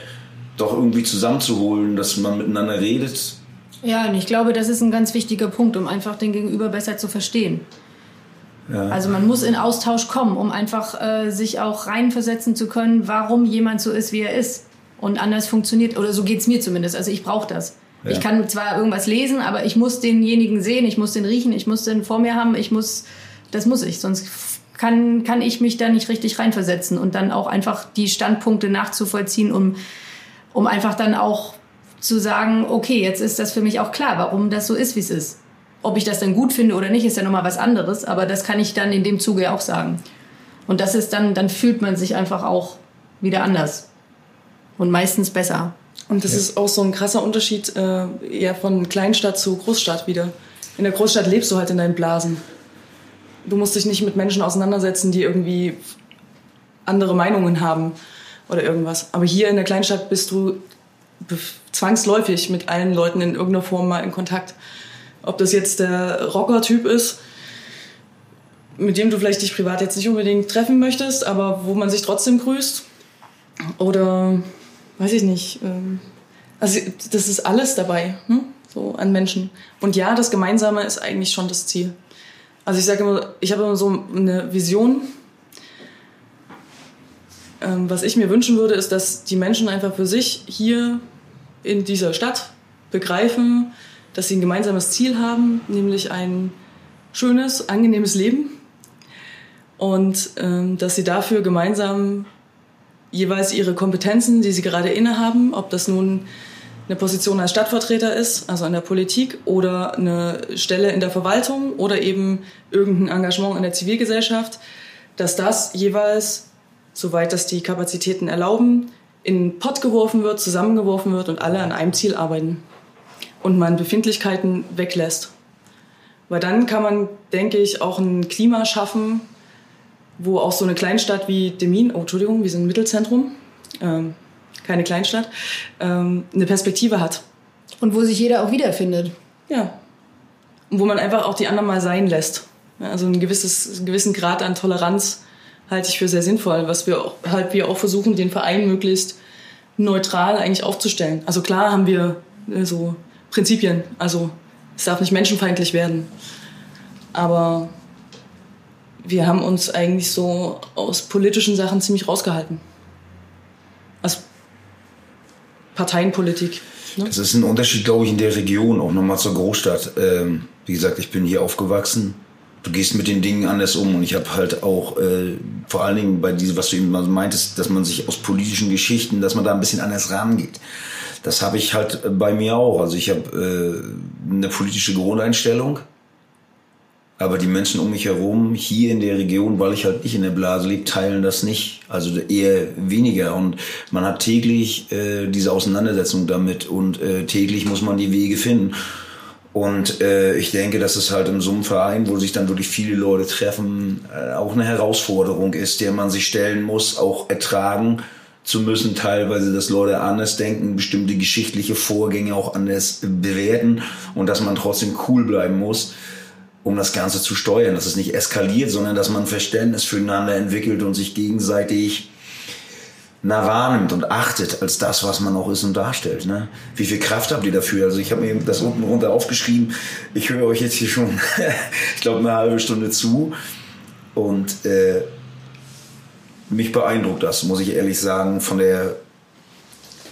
doch irgendwie zusammenzuholen, dass man miteinander redet. Ja, und ich glaube, das ist ein ganz wichtiger Punkt, um einfach den Gegenüber besser zu verstehen. Ja. Also man muss in Austausch kommen, um einfach äh, sich auch reinversetzen zu können, warum jemand so ist, wie er ist. Und anders funktioniert, oder so geht es mir zumindest. Also ich brauche das. Ja. Ich kann zwar irgendwas lesen, aber ich muss denjenigen sehen, ich muss den riechen, ich muss den vor mir haben, ich muss, das muss ich, sonst kann, kann ich mich da nicht richtig reinversetzen und dann auch einfach die Standpunkte nachzuvollziehen, um, um einfach dann auch zu sagen, okay, jetzt ist das für mich auch klar, warum das so ist, wie es ist. Ob ich das dann gut finde oder nicht, ist ja nochmal was anderes, aber das kann ich dann in dem Zuge auch sagen. Und das ist dann, dann fühlt man sich einfach auch wieder anders. Und meistens besser. Und das ja. ist auch so ein krasser Unterschied äh, eher von Kleinstadt zu Großstadt wieder. In der Großstadt lebst du halt in deinen Blasen. Du musst dich nicht mit Menschen auseinandersetzen, die irgendwie andere Meinungen haben oder irgendwas. Aber hier in der Kleinstadt bist du zwangsläufig mit allen Leuten in irgendeiner Form mal in Kontakt. Ob das jetzt der Rocker-Typ ist, mit dem du vielleicht dich privat jetzt nicht unbedingt treffen möchtest, aber wo man sich trotzdem grüßt. Oder weiß ich nicht. Ähm, also das ist alles dabei. Hm? so an Menschen. Und ja, das Gemeinsame ist eigentlich schon das Ziel. Also ich sage immer, ich habe immer so eine Vision. Ähm, was ich mir wünschen würde, ist, dass die Menschen einfach für sich hier in dieser Stadt begreifen, dass sie ein gemeinsames Ziel haben, nämlich ein schönes, angenehmes Leben. Und ähm, dass sie dafür gemeinsam jeweils ihre Kompetenzen, die sie gerade innehaben, ob das nun eine Position als Stadtvertreter ist, also in der Politik, oder eine Stelle in der Verwaltung oder eben irgendein Engagement in der Zivilgesellschaft, dass das jeweils, soweit das die Kapazitäten erlauben, in einen Pott geworfen wird, zusammengeworfen wird und alle an einem Ziel arbeiten und man Befindlichkeiten weglässt. Weil dann kann man, denke ich, auch ein Klima schaffen, wo auch so eine Kleinstadt wie Demin, oh Entschuldigung, wir sind ein Mittelzentrum, ähm, keine Kleinstadt, ähm, eine Perspektive hat. Und wo sich jeder auch wiederfindet. Ja. Und wo man einfach auch die anderen mal sein lässt. Also ein gewisses, einen gewissen Grad an Toleranz halte ich für sehr sinnvoll, was wir auch, halt wir auch versuchen, den Verein möglichst neutral eigentlich aufzustellen. Also klar haben wir äh, so Prinzipien, also es darf nicht menschenfeindlich werden. Aber wir haben uns eigentlich so aus politischen Sachen ziemlich rausgehalten. Aus Parteienpolitik. Ne? Das ist ein Unterschied, glaube ich, in der Region, auch nochmal zur Großstadt. Ähm, wie gesagt, ich bin hier aufgewachsen. Du gehst mit den Dingen anders um und ich habe halt auch äh, vor allen Dingen bei diesem, was du eben meintest, dass man sich aus politischen Geschichten, dass man da ein bisschen anders rangeht. Das habe ich halt bei mir auch. Also ich habe äh, eine politische Grundeinstellung aber die Menschen um mich herum, hier in der Region, weil ich halt nicht in der Blase lebe, teilen das nicht. Also eher weniger. Und man hat täglich äh, diese Auseinandersetzung damit und äh, täglich muss man die Wege finden. Und äh, ich denke, dass es halt in so einem Verein, wo sich dann wirklich viele Leute treffen, äh, auch eine Herausforderung ist, der man sich stellen muss, auch ertragen zu müssen, teilweise, dass Leute anders denken, bestimmte geschichtliche Vorgänge auch anders bewerten und dass man trotzdem cool bleiben muss um das Ganze zu steuern, dass es nicht eskaliert, sondern dass man Verständnis füreinander entwickelt und sich gegenseitig nah wahrnimmt und achtet als das, was man auch ist und darstellt. Ne? Wie viel Kraft habt ihr dafür? Also ich habe mir das unten runter aufgeschrieben. Ich höre euch jetzt hier schon, ich glaube, eine halbe Stunde zu und äh, mich beeindruckt das, muss ich ehrlich sagen, von der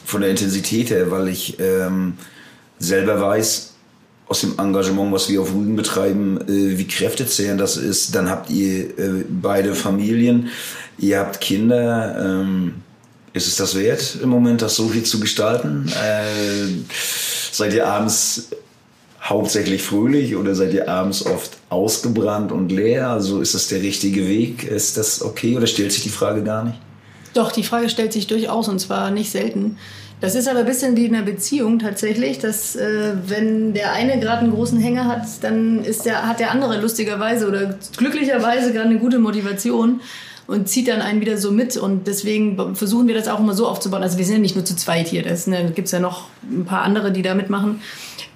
von der Intensität her, weil ich ähm, selber weiß, aus dem Engagement, was wir auf Rügen betreiben, äh, wie kräftezehrend das ist. Dann habt ihr äh, beide Familien, ihr habt Kinder. Ähm, ist es das wert, im Moment das so viel zu gestalten? Äh, seid ihr abends hauptsächlich fröhlich oder seid ihr abends oft ausgebrannt und leer? Also ist das der richtige Weg? Ist das okay oder stellt sich die Frage gar nicht? Doch, die Frage stellt sich durchaus und zwar nicht selten. Das ist aber ein bisschen wie in einer Beziehung tatsächlich, dass äh, wenn der eine gerade einen großen Hänger hat, dann ist der, hat der andere lustigerweise oder glücklicherweise gerade eine gute Motivation und zieht dann einen wieder so mit. Und deswegen versuchen wir das auch immer so aufzubauen. Also wir sind ja nicht nur zu zweit hier, da ne, gibt es ja noch ein paar andere, die da mitmachen.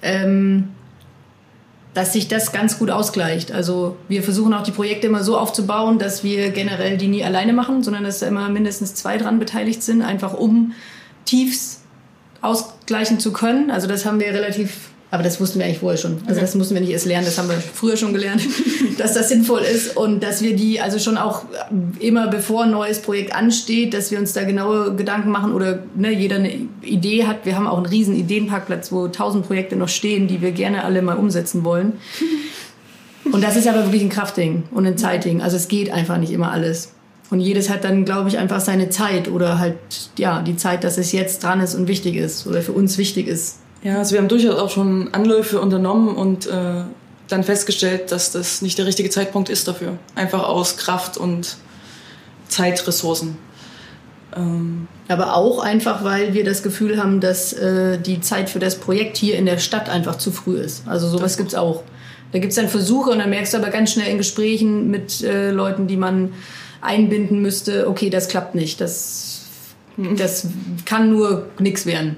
Ähm, dass sich das ganz gut ausgleicht. Also wir versuchen auch die Projekte immer so aufzubauen, dass wir generell die nie alleine machen, sondern dass da immer mindestens zwei dran beteiligt sind, einfach um Tiefs ausgleichen zu können. Also das haben wir relativ, aber das wussten wir eigentlich vorher schon. Also das mussten wir nicht erst lernen, das haben wir früher schon gelernt, dass das sinnvoll ist und dass wir die also schon auch immer bevor ein neues Projekt ansteht, dass wir uns da genaue Gedanken machen oder ne, jeder eine Idee hat. Wir haben auch einen riesen Ideenparkplatz, wo tausend Projekte noch stehen, die wir gerne alle mal umsetzen wollen. Und das ist aber wirklich ein Kraftding und ein Zeitding. Also es geht einfach nicht immer alles. Und jedes hat dann, glaube ich, einfach seine Zeit oder halt, ja, die Zeit, dass es jetzt dran ist und wichtig ist oder für uns wichtig ist. Ja, also wir haben durchaus auch schon Anläufe unternommen und äh, dann festgestellt, dass das nicht der richtige Zeitpunkt ist dafür. Einfach aus Kraft und Zeitressourcen. Ähm Aber auch einfach, weil wir das Gefühl haben, dass äh, die Zeit für das Projekt hier in der Stadt einfach zu früh ist. Also sowas gibt es auch. Da gibt es dann Versuche und dann merkst du aber ganz schnell in Gesprächen mit äh, Leuten, die man einbinden müsste, okay, das klappt nicht, das, das kann nur nichts werden.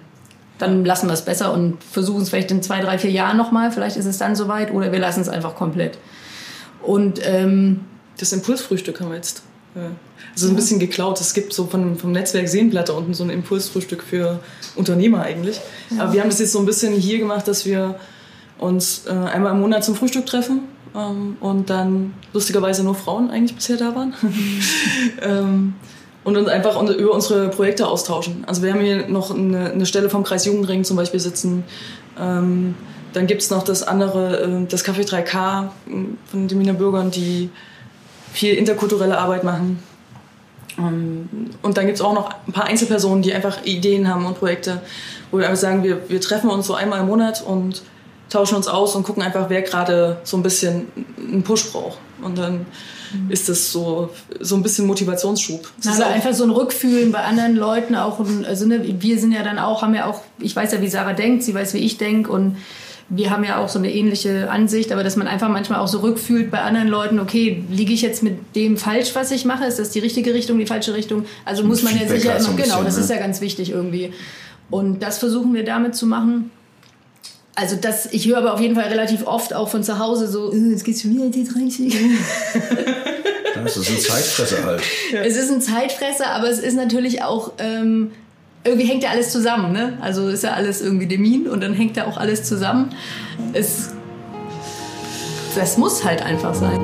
Dann lassen wir es besser und versuchen es vielleicht in zwei, drei, vier Jahren nochmal. Vielleicht ist es dann soweit oder wir lassen es einfach komplett. Und ähm, das Impulsfrühstück haben wir jetzt. Ja. Also ein bisschen geklaut. Es gibt so von, vom Netzwerk Seenplatte unten so ein Impulsfrühstück für Unternehmer eigentlich. Ja. Aber wir haben das jetzt so ein bisschen hier gemacht, dass wir uns äh, einmal im Monat zum Frühstück treffen ähm, und dann lustigerweise nur Frauen eigentlich bisher da waren. ähm, und uns einfach über unsere Projekte austauschen. Also wir haben hier noch eine, eine Stelle vom Kreis Jugendring zum Beispiel sitzen. Ähm, dann gibt es noch das andere, äh, das Café 3K äh, von den Wiener Bürgern, die viel interkulturelle Arbeit machen. Ähm, und dann gibt es auch noch ein paar Einzelpersonen, die einfach Ideen haben und Projekte, wo wir einfach sagen, wir, wir treffen uns so einmal im Monat und tauschen uns aus und gucken einfach, wer gerade so ein bisschen einen Push braucht. Und dann mhm. ist das so, so ein bisschen Motivationsschub. Das also einfach so ein Rückfühlen bei anderen Leuten auch. Also ne, wir sind ja dann auch, haben ja auch, ich weiß ja, wie Sarah denkt, sie weiß, wie ich denke und wir haben ja auch so eine ähnliche Ansicht, aber dass man einfach manchmal auch so rückfühlt bei anderen Leuten, okay, liege ich jetzt mit dem falsch, was ich mache? Ist das die richtige Richtung, die falsche Richtung? Also muss man ja sicher immer, genau, das ne? ist ja ganz wichtig irgendwie. Und das versuchen wir damit zu machen. Also das, ich höre aber auf jeden Fall relativ oft auch von zu Hause so, äh, jetzt geht's schon wieder die 30. Das ist ein Zeitfresser halt. Es ist ein Zeitfresser, aber es ist natürlich auch ähm, irgendwie hängt ja alles zusammen, ne? Also ist ja alles irgendwie Demin und dann hängt ja auch alles zusammen. Es, das muss halt einfach sein.